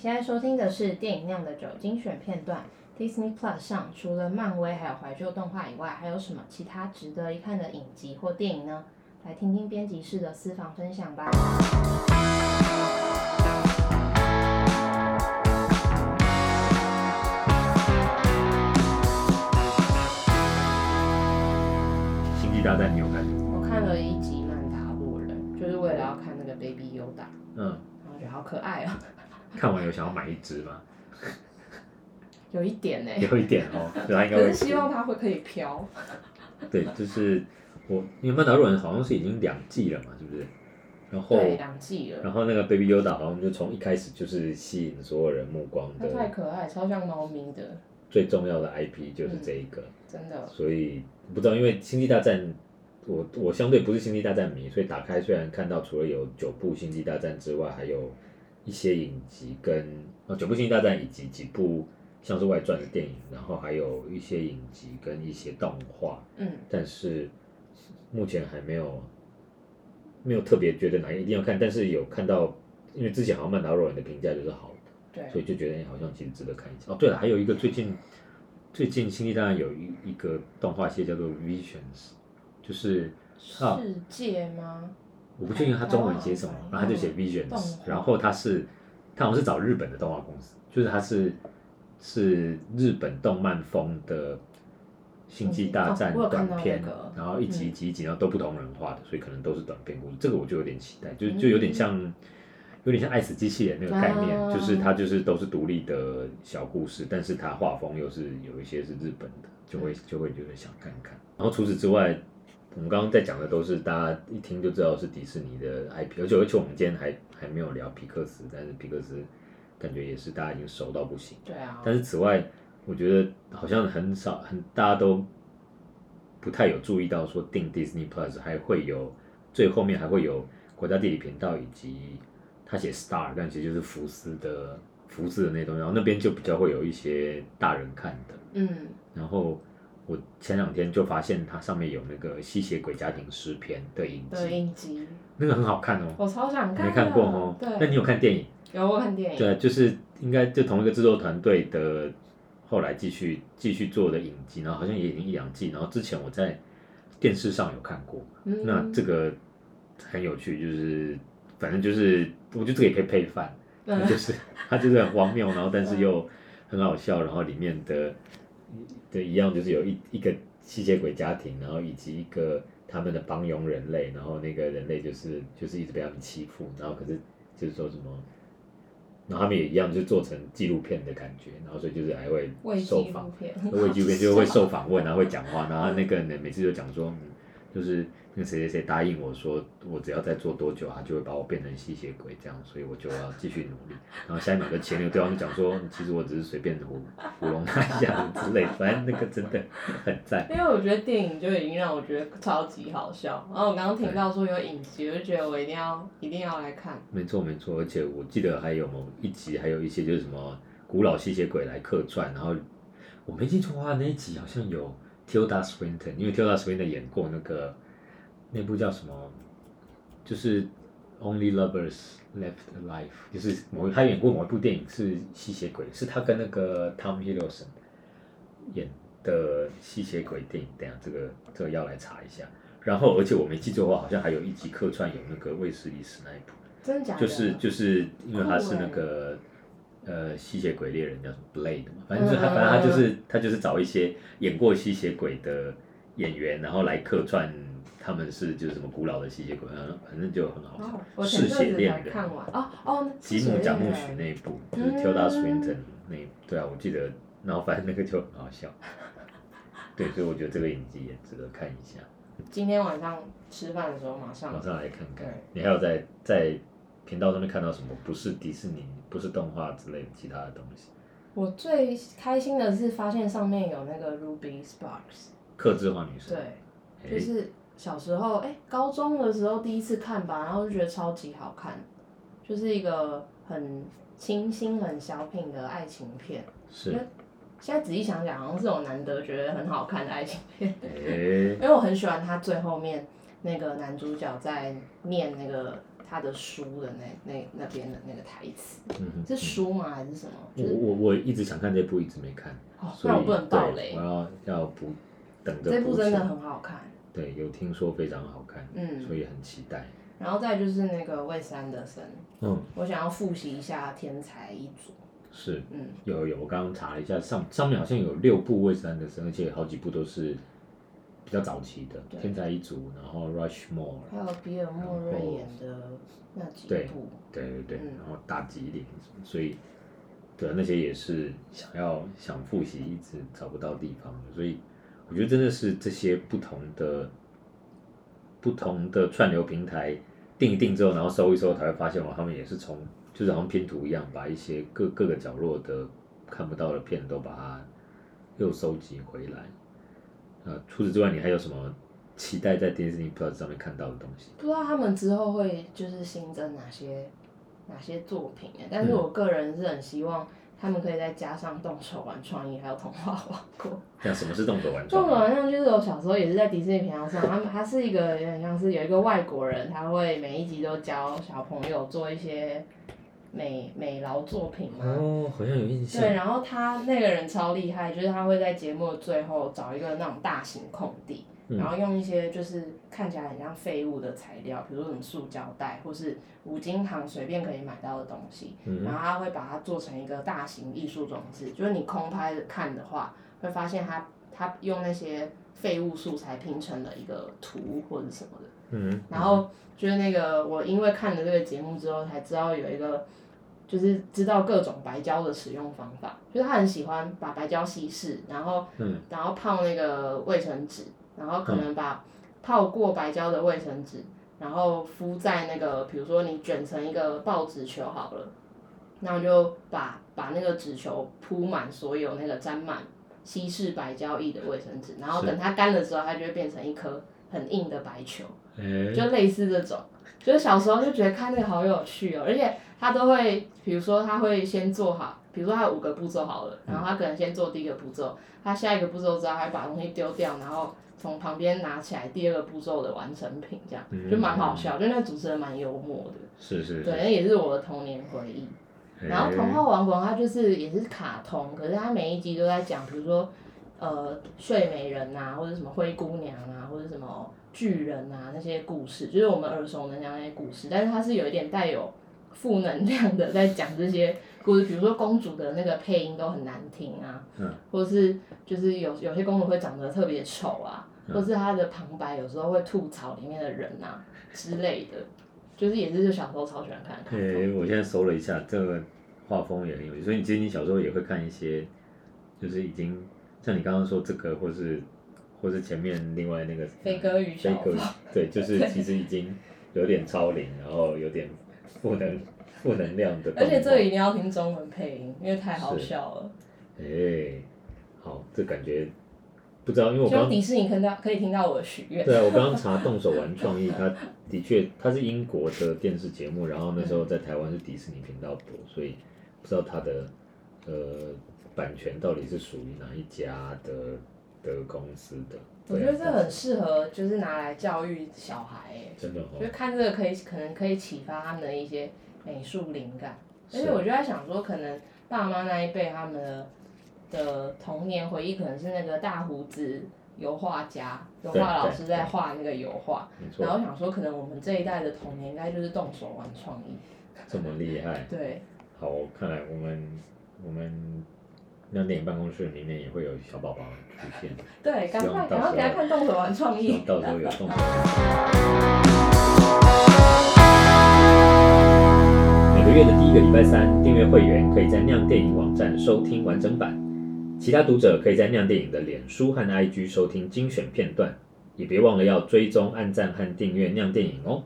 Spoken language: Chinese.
现在收听的是电影酿的酒精选片段。Disney Plus 上除了漫威还有怀旧动画以外，还有什么其他值得一看的影集或电影呢？来听听编辑室的私房分享吧。星际大战你有看？我看了一集《曼达洛人》，就是为了要看那个 Baby Yoda。嗯。然后觉得好可爱哦。看完有想要买一只吗？有一点呢、欸。有一点哦，对，他应该会。可是希望它会可以飘。对，就是我，因为《曼达洛人》好像是已经两季了嘛，是不是？然后。对，两季了。然后那个 Baby Yoda 好像就从一开始就是吸引所有人目光的。太可爱，超像猫咪的。最重要的 IP 就是这一个。嗯、真的。所以不知道，因为《星际大战》，我我相对不是《星际大战》迷，所以打开虽然看到除了有九部《星际大战》之外，还有。一些影集跟啊九部星际大战以及几部像是外传的电影，然后还有一些影集跟一些动画，嗯，但是目前还没有没有特别觉得哪一定要看，但是有看到，因为之前好像曼达洛人的评价就是好的，对，所以就觉得好像其实值得看一下。哦，对了，还有一个最近最近星际大战有一一个动画系列叫做 Visions，就是世界吗？我不确定他中文写什么，然后他就写 Visions，然后他是他好像是找日本的动画公司，就是他是是日本动漫风的星际大战短片，然后一集一集一集，然后都不同人画的，所以可能都是短片故事。这个我就有点期待，就就有点像有点像爱死机器人那个概念，就是它就是都是独立的小故事，但是它画风又是有一些是日本的，就会就会觉得想看看。然后除此之外。我们刚刚在讲的都是大家一听就知道是迪士尼的 IP，而且而且我们今天还还没有聊皮克斯，但是皮克斯感觉也是大家已经熟到不行。对啊。但是此外，我觉得好像很少很大家都不太有注意到说订 Disney Plus 还会有最后面还会有国家地理频道以及他写 Star，但其实就是福斯的福斯的那东西，然后那边就比较会有一些大人看的。嗯。然后。我前两天就发现它上面有那个吸血鬼家庭诗篇的影集，的影集，那个很好看哦。我超想看，没看过哦。对。那你有看电影？有，我看电影。对，就是应该就同一个制作团队的，后来继续继续做的影集，然后好像也已经一两季。然后之前我在电视上有看过，嗯、那这个很有趣，就是反正就是我觉得这个也可以配饭，嗯、就是 它就是很荒谬，然后但是又很好笑，然后里面的。对，一样就是有一一个吸血鬼家庭，然后以及一个他们的帮佣人类，然后那个人类就是就是一直被他们欺负，然后可是就是说什么，然后他们也一样就做成纪录片的感觉，然后所以就是还会受访，为纪录片就会受访问，然后会讲话，然后那个人每次就讲说，嗯，就是。那谁谁谁答应我说，我只要再做多久，他就会把我变成吸血鬼，这样，所以我就要继续努力。然后下一秒就前女友对方就讲说，其实我只是随便糊糊弄他一下之类，反正那个真的很赞。因为我觉得电影就已经让我觉得超级好笑，然后我刚刚听到说有影集，我就觉得我一定要一定要来看。没错没错，而且我记得还有某一集，还有一些就是什么古老吸血鬼来客串，然后我没记错的话，那一集好像有 Tilda Swinton，因为 Tilda Swinton 演过那个。那部叫什么？就是 Only Lovers Left Alive，就是某他演过某一部电影是吸血鬼，是他跟那个 Tom Hiddleston 演的吸血鬼电影。等下这个这个要来查一下。然后而且我没记错的话，好像还有一集客串有那个卫斯理史那一部。真的假的？就是就是因为他是那个呃吸血鬼猎人叫什么 Blade 嘛，反正就是他反正他就是他就是找一些演过吸血鬼的演员，然后来客串。他们是就是什么古老的吸血鬼，反正就很好笑。嗜血恋人。哦哦，吉姆贾木许那一部，就是 Tilda Swinton 那对啊，我记得，然后反正那个就很好笑。对，所以我觉得这个影集也值得看一下。今天晚上吃饭的时候马上马上来看看。你还有在在频道上面看到什么不是迪士尼、不是动画之类的其他的东西？我最开心的是发现上面有那个 Ruby Sparks，克制化女生。对，就是。小时候，哎、欸，高中的时候第一次看吧，然后就觉得超级好看，就是一个很清新、很小品的爱情片。是。现在仔细想想，好像是我难得觉得很好看的爱情片。欸、因为我很喜欢他最后面那个男主角在念那个他的书的那那那边的那个台词，嗯哼，是书吗还是什么？就是、我我我一直想看这部，一直没看，哦、所以那我不能爆雷，我要要补等着。这部真的很好看，对，有听说非常好看，嗯，所以很期待。然后再就是那个魏斯安德森，嗯，我想要复习一下《天才一族》。是，嗯，有有有，我刚刚查了一下，上上面好像有六部魏斯安德森，而且好几部都是比较早期的，《天才一族》，然后《Rushmore》，还有比尔莫瑞演的那几部，对对对对，然后大吉岭，所以对那些也是想要想复习，一直找不到地方，所以我觉得真的是这些不同的不同的串流平台定一定之后，然后搜一搜，才会发现哦，他们也是从。就是好像拼图一样，把一些各各个角落的看不到的片都把它又收集回来。呃，除此之外，你还有什么期待在 Disney Plus 上面看到的东西？不知道他们之后会就是新增哪些哪些作品，但是我个人是很希望他们可以再加上动手玩创意，还有童话王国。那什么是动手玩创意？动手玩创意就是我小时候也是在迪士尼频道上，他们他是一个有点像是有一个外国人，他会每一集都教小朋友做一些。美美劳作品嘛，哦，好像有印象。对，然后他那个人超厉害，就是他会在节目的最后找一个那种大型空地，嗯、然后用一些就是看起来很像废物的材料，比如说什么塑胶袋或是五金行随便可以买到的东西，嗯、然后他会把它做成一个大型艺术装置，就是你空拍看的话，会发现他他用那些废物素材拼成了一个图或者什么的。嗯，然后就是那个我因为看了这个节目之后才知道有一个。就是知道各种白胶的使用方法，就是他很喜欢把白胶稀释，然后，嗯、然后泡那个卫生纸，然后可能把泡过白胶的卫生纸，然后敷在那个，比如说你卷成一个报纸球好了，然后就把把那个纸球铺满所有那个沾满稀释白胶液的卫生纸，然后等它干了之后，它就会变成一颗很硬的白球，欸、就类似这种。就是小时候就觉得看那个好有趣哦，而且他都会，比如说他会先做好，比如说他有五个步骤好了，然后他可能先做第一个步骤，他下一个步骤之后还把东西丢掉，然后从旁边拿起来第二个步骤的完成品，这样就蛮好笑，就那主持人蛮幽默的，是是，对，那也是我的童年回忆。然后童话王国它就是也是卡通，可是它每一集都在讲，比如说呃睡美人呐，或者什么灰姑娘啊，或者什么。巨人啊，那些故事就是我们耳熟能详那些故事，但是它是有一点带有负能量的，在讲这些故事。比如说公主的那个配音都很难听啊，嗯，或是就是有有些公主会长得特别丑啊，嗯、或是她的旁白有时候会吐槽里面的人啊之类的，就是也是就小时候超喜欢看。对、欸，我现在搜了一下，这个画风也很有趣，所以你其实你小时候也会看一些，就是已经像你刚刚说这个，或是。或是前面另外那个飞哥与小宝，对，就是其实已经有点超龄，然后有点负能负能量的。而且这个一定要听中文配音，因为太好笑了。哎、欸，好，这感觉不知道，因为我刚迪士尼听到可以听到我的许愿。对啊，我刚刚查动手玩创意，它的确它是英国的电视节目，然后那时候在台湾是迪士尼频道播，所以不知道它的呃版权到底是属于哪一家的。的公司的，我觉得这很适合，就是拿来教育小孩，真的，就看这个可以，可能可以启发他们的一些美术灵感。而且我就在想说，可能爸妈那一辈他们的的童年回忆，可能是那个大胡子油画家、油画老师在画那个油画。然后我想说，可能我们这一代的童年，应该就是动手玩创意。这么厉害。对。好，看来我们我们。那电影办公室里面也会有小宝宝出现。对，赶快赶快给他看动手玩创意。到时候有动手玩。每个月的第一个礼拜三，订阅会员可以在酿电影网站收听完整版，其他读者可以在酿电影的脸书和 IG 收听精选片段，也别忘了要追踪、按赞和订阅酿电影哦。